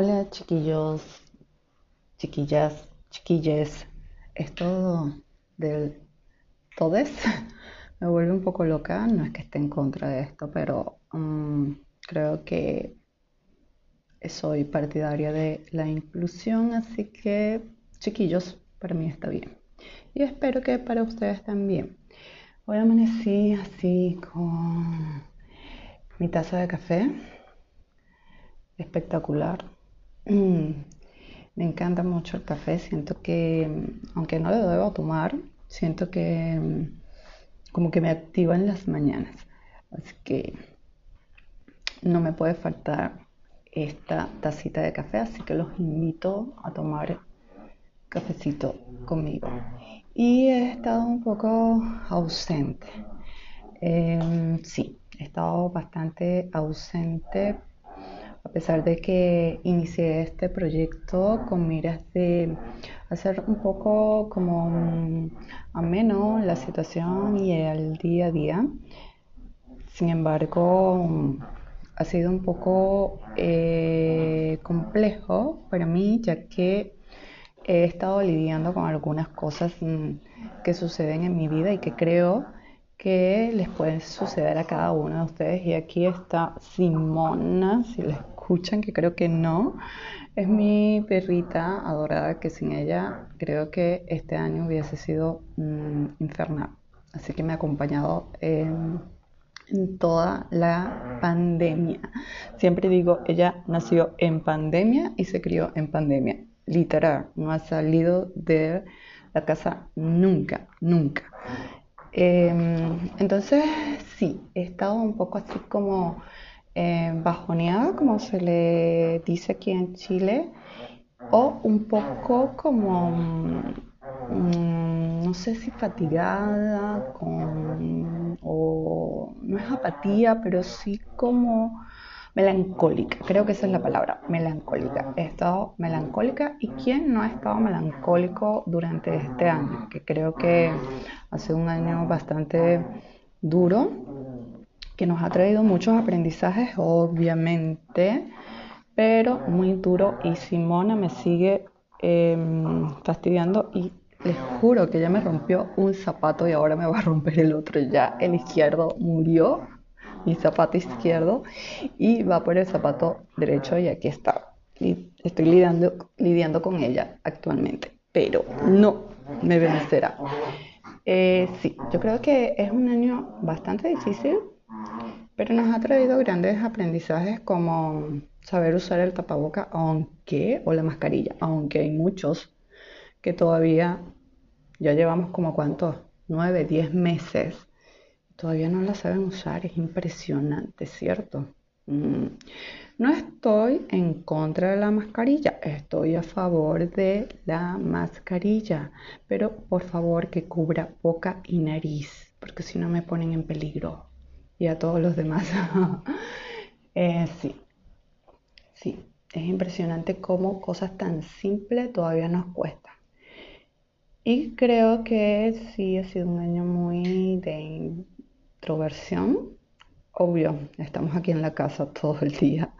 Hola chiquillos, chiquillas, chiquilles. Esto del todes me vuelve un poco loca. No es que esté en contra de esto, pero mm, creo que soy partidaria de la inclusión, así que chiquillos, para mí está bien. Y espero que para ustedes también. Hoy amanecí así con mi taza de café. Espectacular me encanta mucho el café, siento que, aunque no lo debo tomar, siento que mm, como que me activa en las mañanas. Así que no me puede faltar esta tacita de café, así que los invito a tomar cafecito conmigo. Y he estado un poco ausente. Em, sí, he estado bastante ausente a pesar de que inicié este proyecto con miras de hacer un poco como ameno la situación y el día a día. Sin embargo, ha sido un poco eh, complejo para mí, ya que he estado lidiando con algunas cosas mm, que suceden en mi vida y que creo que les pueden suceder a cada uno de ustedes. Y aquí está Simona, si les escuchan, que creo que no. Es mi perrita adorada, que sin ella creo que este año hubiese sido mm, infernal. Así que me ha acompañado en, toda la pandemia. Siempre digo, ella nació en pandemia y se crió en pandemia. Literal, no ha salido de la casa nunca, nunca. Em, entonces, sí, he estado un poco así como eh, bajoneada, como se le dice aquí en Chile, o un poco como, mm, no sé si fatigada, con, o no es apatía, pero sí como melancólica, creo que esa es la palabra, melancólica. He estado melancólica y quién no ha estado melancólico durante este año, que creo que ha sido un año bastante duro que nos ha traído muchos aprendizajes, obviamente, pero muy duro. Y Simona me sigue em, fastidiando y les juro que ya me rompió un zapato y ahora me va a romper el otro. Ya el izquierdo murió, mi zapato izquierdo, y va por el zapato derecho y aquí está. Estoy lidiando, con ella actualmente, pero no me vencerá. Eh, sí, yo creo que es un año bastante difícil pero nos ha traído grandes aprendizajes como saber usar el tapaboca, aunque, o la mascarilla, aunque hay muchos que todavía ya llevamos como cuántos, nueve, diez meses, todavía no la saben usar, es impresionante, ¿cierto? Mm. No estoy en contra de la mascarilla, estoy a favor de la mascarilla, pero por favor que cubra boca y nariz, porque si no me ponen en peligro y a todos los demás. Eh, sí, sí, es impresionante cómo cosas tan simples todavía nos cuestan. Y creo que sí ha sido un año muy de introversión. Obvio, estamos aquí en la casa todo el día.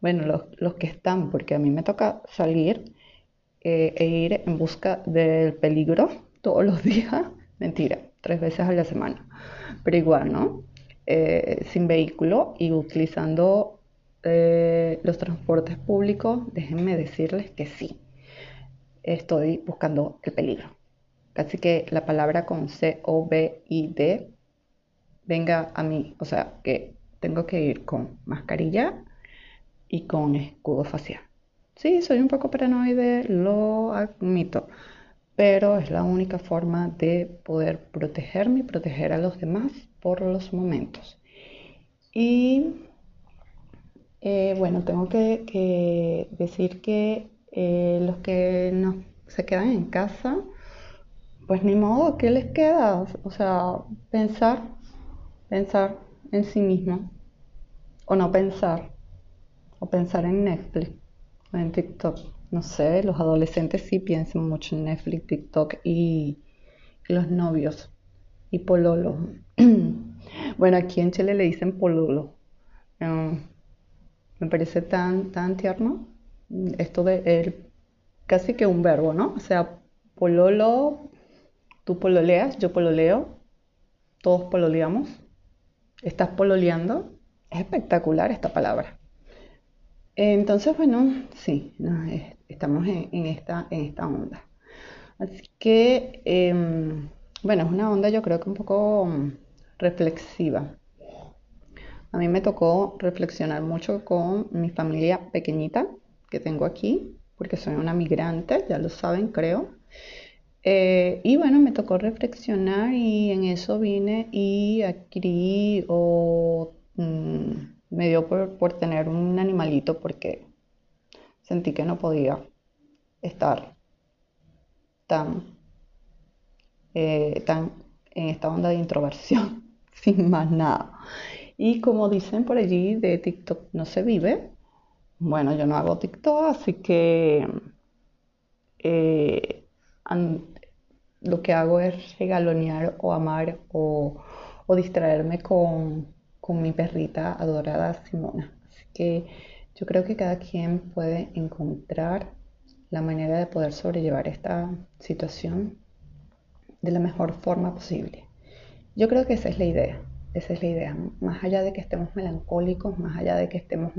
Bueno, los, que están, porque a mí me toca salir eh, e ir en busca del peligro todos los días. Mentira, tres veces a la semana. Pero igual, ¿no? Eh, sin vehículo y utilizando eh, los transportes públicos, déjenme decirles que sí, estoy buscando el peligro. Casi que la palabra con C, O, B, I, D venga a mí, o sea, que tengo que ir con mascarilla y con escudo facial. Sí, soy un poco paranoide, lo admito, pero es la única forma de poder protegerme y proteger a los demás por los momentos. Y eh, bueno, tengo que, decir que eh, los que no se quedan en casa, pues ni modo, ¿qué les queda? O sea, pensar, pensar en sí mismo, o no pensar, o pensar en Netflix o en TikTok. No sé, los adolescentes sí piensan mucho en Netflix, TikTok y los novios y pololo. bueno, aquí en Chile le dicen pololo. me parece tan, tan tierno. esto de el, casi que un verbo, ¿no? O sea, pololo, tú pololeas, yo pololeo, todos pololeamos, estás pololeando. Es espectacular esta palabra. Entonces, bueno, sí, estamos en, esta, onda. Así que, em, bueno, es una onda yo creo que un poco mm, reflexiva. A mí me tocó reflexionar mucho con mi familia pequeñita que tengo aquí, porque soy una migrante, ya lo saben, creo. Eh, y bueno, me tocó reflexionar y en eso vine y adquirí o mm, me dio por, tener un animalito porque sentí que no podía estar tan, eh, tan en esta onda de introversión sin más nada. Y como dicen por allí, de TikTok no se vive. Bueno, yo no hago TikTok, así que eh, lo que hago es regalonear o amar o, distraerme con, mi perrita adorada Simona. Así que yo creo que cada quien puede encontrar la manera de poder sobrellevar esta situación de la mejor forma posible. Yo creo que esa es la idea. Esa es la idea. Más allá de que estemos melancólicos, más allá de que estemos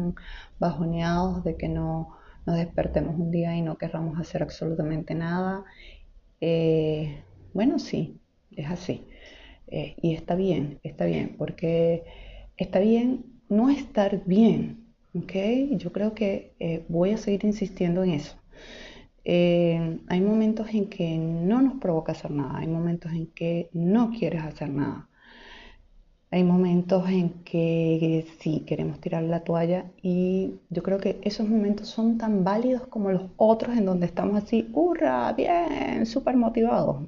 bajoneados, de que no nos despertemos un día y no querramos hacer absolutamente nada. Eh, bueno, sí, es así. Eh, y está bien, está bien, porque está bien no estar bien, ¿ok? Yo creo que eh, voy a seguir insistiendo en eso. hay momentos en que no nos provoca hacer nada, hay momentos en que no quieres hacer nada. Hay momentos en que sí queremos tirar la toalla y yo creo que esos momentos son tan válidos como los otros en donde estamos así, hurra, bien, súper motivados.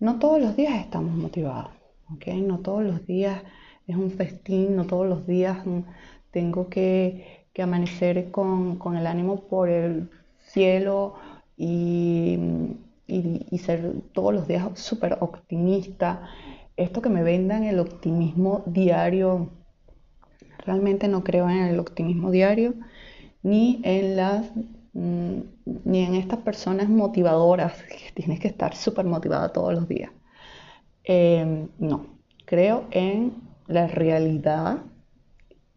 No todos los días estamos motivados, ¿ok? No todos los días es un festín, no todos los días tengo que, amanecer con, el ánimo por el cielo y, y ser todos los días súper optimista esto que me vendan el optimismo diario, realmente no creo en el optimismo diario, ni en las mm, ni en estas personas motivadoras que tienes que estar súper motivada todos los días. Em, no, creo en la realidad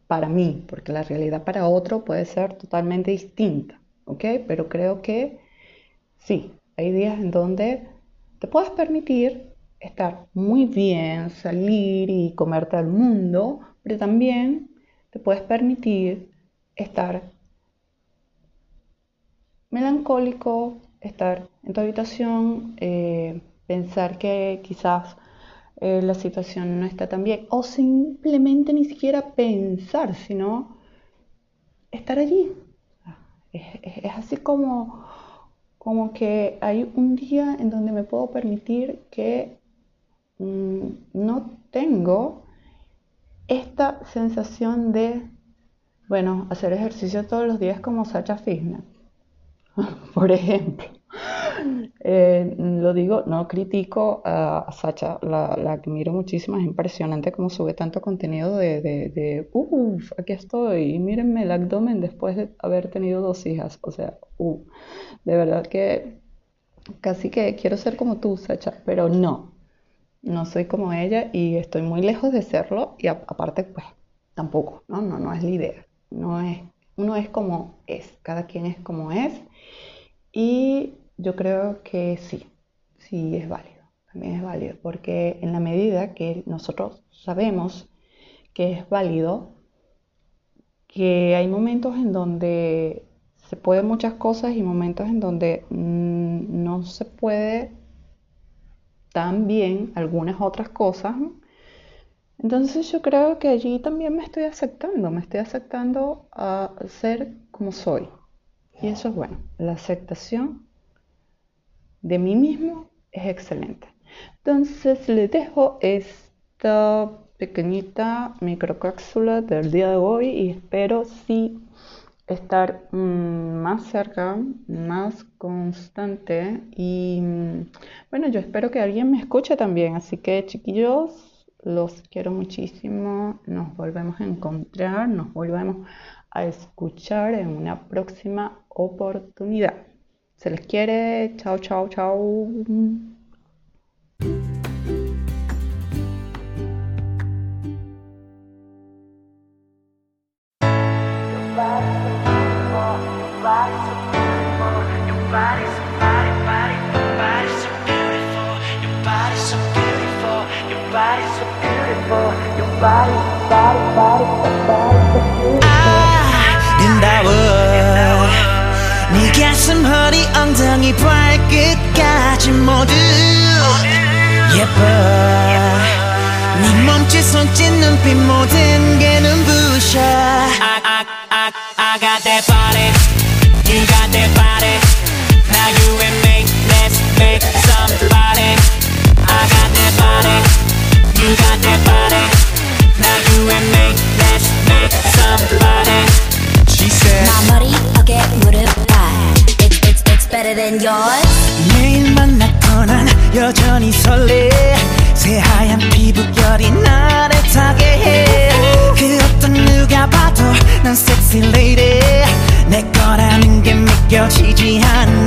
para mí, porque la realidad para otro puede ser totalmente distinta, ¿ok? Pero creo que sí, hay días en donde te puedes permitir estar muy bien, salir y comerte al mundo, pero también te puedes permitir estar melancólico, estar en tu habitación, eh, pensar que quizás eh, la situación no está tan bien, o simplemente ni siquiera pensar, sino estar allí. es así como, como que hay un día en donde me puedo permitir que no tengo esta sensación de, bueno, hacer ejercicio todos los días como Sacha Fitness, por ejemplo. Eh, lo digo, no critico a, Sacha, la, la, admiro muchísimo, es impresionante cómo sube tanto contenido de, de, uff, aquí estoy, mírenme el abdomen después de haber tenido dos hijas, o sea, uh, de verdad que casi que quiero ser como tú, Sacha, pero no, no soy como ella y estoy muy lejos de serlo y aparte pues tampoco, ¿no? No, no es la idea. No es, uno es como es, cada quien es como es y yo creo que sí, sí es válido, también es válido, porque en la medida que nosotros sabemos que es válido, que hay momentos en donde se pueden muchas cosas y momentos en donde mm, no se puede también algunas otras cosas. Entonces yo creo que allí también me estoy aceptando, me estoy aceptando a ser como soy. Y eso es bueno, la aceptación de mí mismo es excelente. Entonces le dejo esta pequeñita microcápsula del día de hoy y espero si estar mm, más cerca, más constante y mm, bueno, yo espero que alguien me escuche también, así que chiquillos, los quiero muchísimo, nos volvemos a encontrar, nos volvemos a escuchar en una próxima oportunidad. Se les quiere. Chao, chao, chao. 엉덩이 발끝까지 모두 예뻐 네 몸짓 손짓 눈빛 모든 게 눈부셔 I, I, I, I got that body You got that body Now you and me Let's make somebody 설레. 새하얀 피부결이 나를 타게 해 그 어떤 누가 봐도 난 섹시 레이디 내 거라는 게 믿겨지지 않아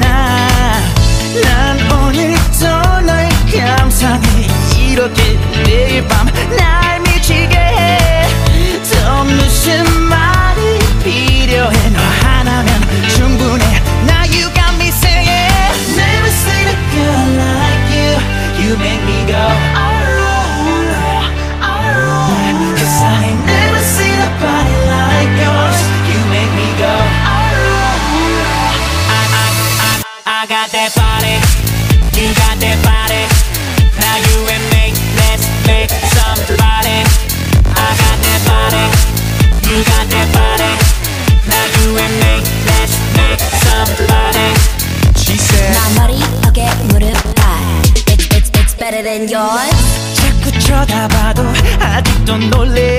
쳐다봐도 아직도 놀래.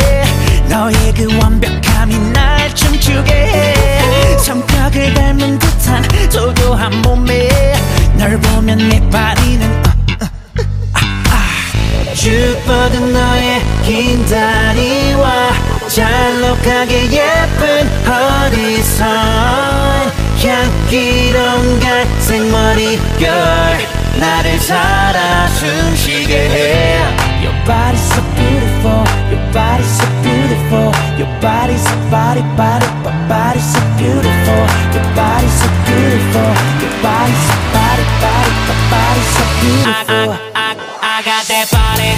너의 그 완벽함이 날 춤추게. 해 성격을 닮은 듯한 도도한 몸에 널 보면 내 발이는 어, 어, 아, 아. 쭉 뻗은 너의 긴 다리와 잘록하게 예쁜 허리선. 향기로운 갈색 머리결 나를 살아 숨쉬게 해 body's so beautiful. Your body's so beautiful. Your body's so body body body body's so beautiful. Your body's so beautiful. Your body's so body body body body's so beautiful. I, I, I, I got that body.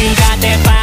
You got that body